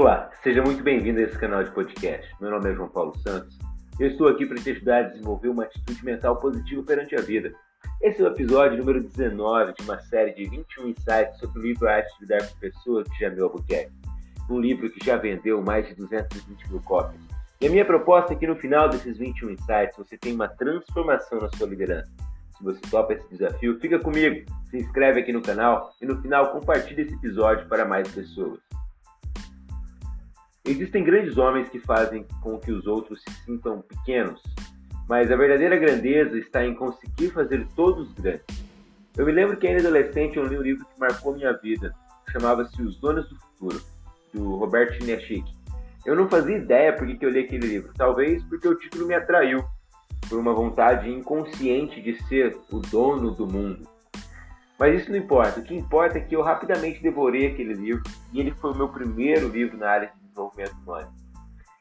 Olá, seja muito bem-vindo a esse canal de podcast. Meu nome é João Paulo Santos eu estou aqui para te ajudar a desenvolver uma atitude mental positiva perante a vida. Esse é o episódio número 19 de uma série de 21 insights sobre o livro A Arte de Lidar com Pessoas de Jamil Albuquerque. Um livro que já vendeu mais de 220 mil cópias. E a minha proposta é que no final desses 21 insights você tenha uma transformação na sua liderança. Se você topa esse desafio, fica comigo, se inscreve aqui no canal e no final compartilhe esse episódio para mais pessoas. Existem grandes homens que fazem com que os outros se sintam pequenos, mas a verdadeira grandeza está em conseguir fazer todos grandes. Eu me lembro que ainda adolescente eu li um livro que marcou minha vida, chamava-se Os Donos do Futuro, do Robert Chiniachik. Eu não fazia ideia por que eu li aquele livro, talvez porque o título me atraiu, por uma vontade inconsciente de ser o dono do mundo. Mas isso não importa, o que importa é que eu rapidamente devorei aquele livro e ele foi o meu primeiro livro na área desenvolvimento humano.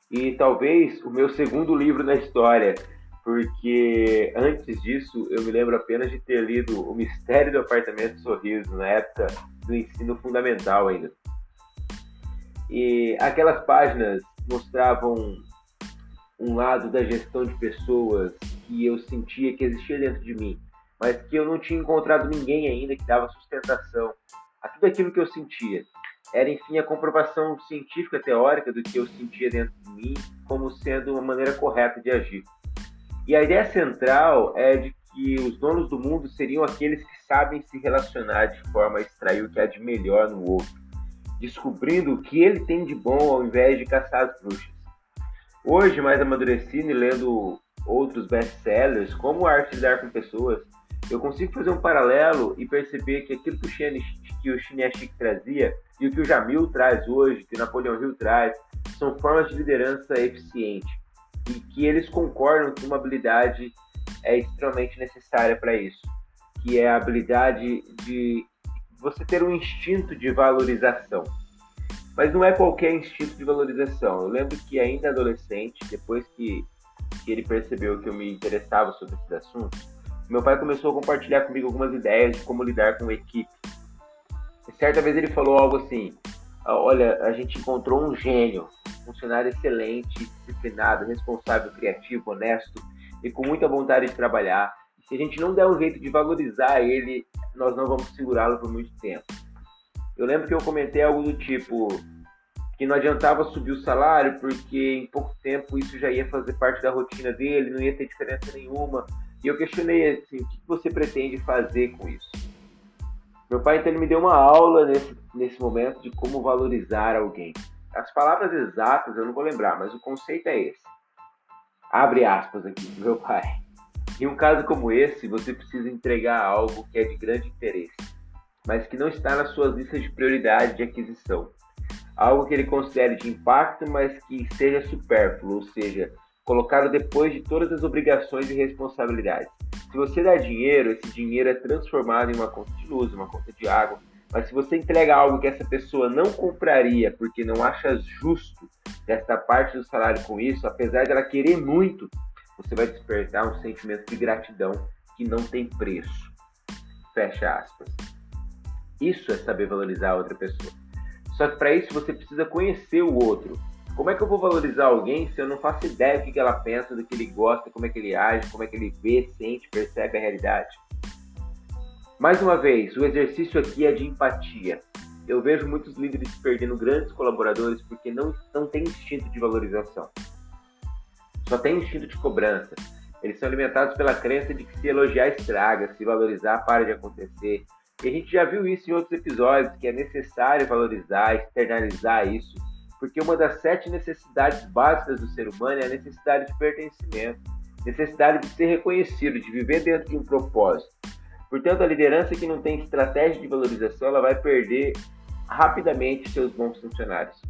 E talvez o meu segundo livro na história, porque antes disso eu me lembro apenas de ter lido O Mistério do Apartamento Sorriso, na época do ensino fundamental ainda. E aquelas páginas mostravam um lado da gestão de pessoas que eu sentia que existia dentro de mim, mas que eu não tinha encontrado ninguém ainda que dava sustentação a tudo aquilo que eu sentia era, enfim, a comprovação científica teórica do que eu sentia dentro de mim como sendo uma maneira correta de agir. E a ideia central é de que os donos do mundo seriam aqueles que sabem se relacionar de forma a extrair o que há de melhor no outro, descobrindo o que ele tem de bom ao invés de caçar as bruxas. Hoje, mais amadurecido e lendo outros best-sellers, como a arte de dar com pessoas, eu consigo fazer um paralelo e perceber que aquilo que o que o Chiniachik trazia e o que o Jamil traz hoje, que o Napoleão Hill traz, são formas de liderança eficiente e que eles concordam que uma habilidade é extremamente necessária para isso, que é a habilidade de você ter um instinto de valorização. Mas não é qualquer instinto de valorização. Eu lembro que ainda adolescente, depois que, que ele percebeu que eu me interessava sobre esses assuntos, meu pai começou a compartilhar comigo algumas ideias de como lidar com equipe certa vez ele falou algo assim: ah, Olha, a gente encontrou um gênio, um funcionário excelente, disciplinado, responsável, criativo, honesto e com muita vontade de trabalhar. se a gente não der um jeito de valorizar ele, nós não vamos segurá-lo por muito tempo. Eu lembro que eu comentei algo do tipo que não adiantava subir o salário porque em pouco tempo isso já ia fazer parte da rotina dele, não ia ter diferença nenhuma. E eu questionei assim, o que você pretende fazer com isso? Meu pai então ele me deu uma aula nesse, nesse momento de como valorizar alguém. As palavras exatas eu não vou lembrar, mas o conceito é esse. Abre aspas aqui, meu pai. Em um caso como esse, você precisa entregar algo que é de grande interesse, mas que não está nas suas listas de prioridade de aquisição. Algo que ele considere de impacto, mas que seja supérfluo, ou seja, colocado depois de todas as obrigações e responsabilidades. Se você dá dinheiro, esse dinheiro é transformado em uma conta de luz, uma conta de água. Mas se você entrega algo que essa pessoa não compraria porque não acha justo gastar parte do salário com isso, apesar dela querer muito, você vai despertar um sentimento de gratidão que não tem preço. Fecha aspas. Isso é saber valorizar a outra pessoa. Só que para isso você precisa conhecer o outro. Como é que eu vou valorizar alguém se eu não faço ideia do que ela pensa, do que ele gosta, como é que ele age, como é que ele vê, sente, percebe a realidade? Mais uma vez, o exercício aqui é de empatia. Eu vejo muitos líderes perdendo grandes colaboradores porque não, não têm instinto de valorização. Só tem instinto de cobrança. Eles são alimentados pela crença de que se elogiar estraga, se valorizar para de acontecer. E a gente já viu isso em outros episódios, que é necessário valorizar, externalizar isso porque uma das sete necessidades básicas do ser humano é a necessidade de pertencimento, necessidade de ser reconhecido, de viver dentro de um propósito. Portanto, a liderança que não tem estratégia de valorização, ela vai perder rapidamente seus bons funcionários.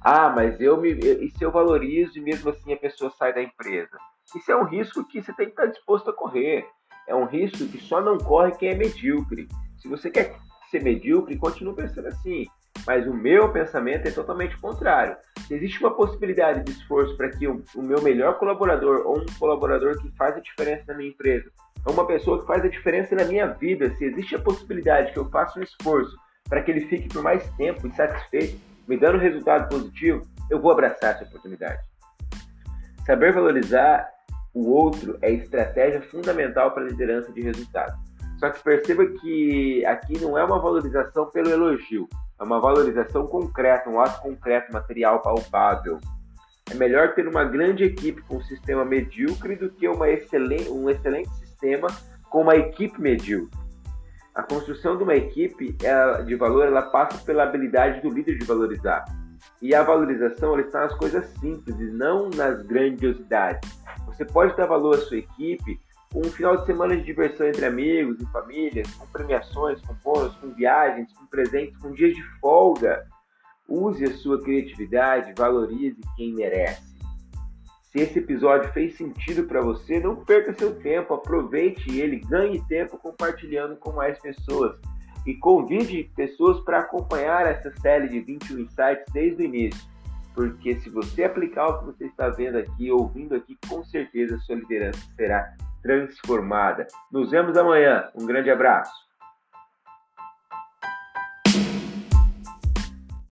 Ah, mas eu me, e se eu valorizo e mesmo assim a pessoa sai da empresa? Isso é um risco que você tem que estar disposto a correr. É um risco que só não corre quem é medíocre. Se você quer ser medíocre, continue pensando assim. Mas o meu pensamento é totalmente contrário. Se existe uma possibilidade de esforço para que o, o, meu melhor colaborador ou um colaborador que faz a diferença na minha empresa, ou uma pessoa que faz a diferença na minha vida, se existe a possibilidade que eu faça um esforço para que ele fique por mais tempo insatisfeito, me dando resultado positivo, eu vou abraçar essa oportunidade. Saber valorizar o outro é estratégia fundamental para a liderança de resultados. Só que perceba que aqui não é uma valorização pelo elogio, é uma valorização concreta, um ato concreto, material, palpável. É melhor ter uma grande equipe com um sistema medíocre do que uma excelente, um excelente sistema com uma equipe medíocre. A construção de uma equipe de valor ela passa pela habilidade do líder de valorizar. E a valorização ela está nas coisas simples e não nas grandiosidades. Você pode dar valor à sua equipe um final de semana de diversão entre amigos e famílias, com premiações, com bônus, com viagens, com presentes, com dias de folga. Use a sua criatividade, valorize quem merece. Se esse episódio fez sentido para você, não perca seu tempo, aproveite ele, ganhe tempo compartilhando com mais pessoas e convide pessoas para acompanhar essa série de 21 insights desde o início. Porque se você aplicar o que você está vendo aqui, ouvindo aqui, com certeza sua liderança será transformada. Nos vemos amanhã. Um grande abraço.